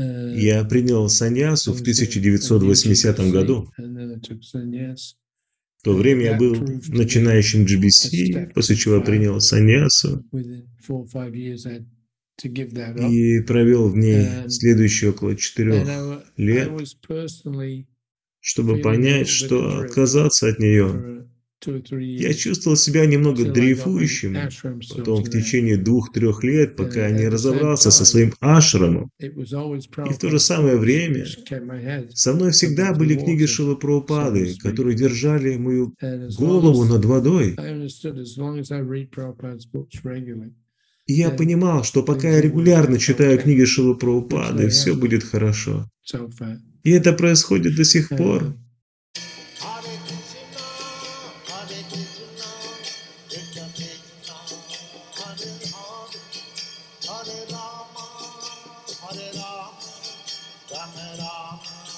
Uh, Я принял саньясу в 1980 году. В то время я был начинающим GBC, после чего принял саньясу. И провел в ней следующие около четырех лет, чтобы понять, что отказаться от нее я чувствовал себя немного дрейфующим, потом в течение двух-трех лет, пока не разобрался со своим ашрамом. И в то же самое время со мной всегда были книги Шила Прабхупады, которые держали мою голову над водой. И я понимал, что пока я регулярно читаю книги Шила Прабхупады, все будет хорошо. И это происходит до сих пор. Hare Rama, Hare Rama, Rama Rama.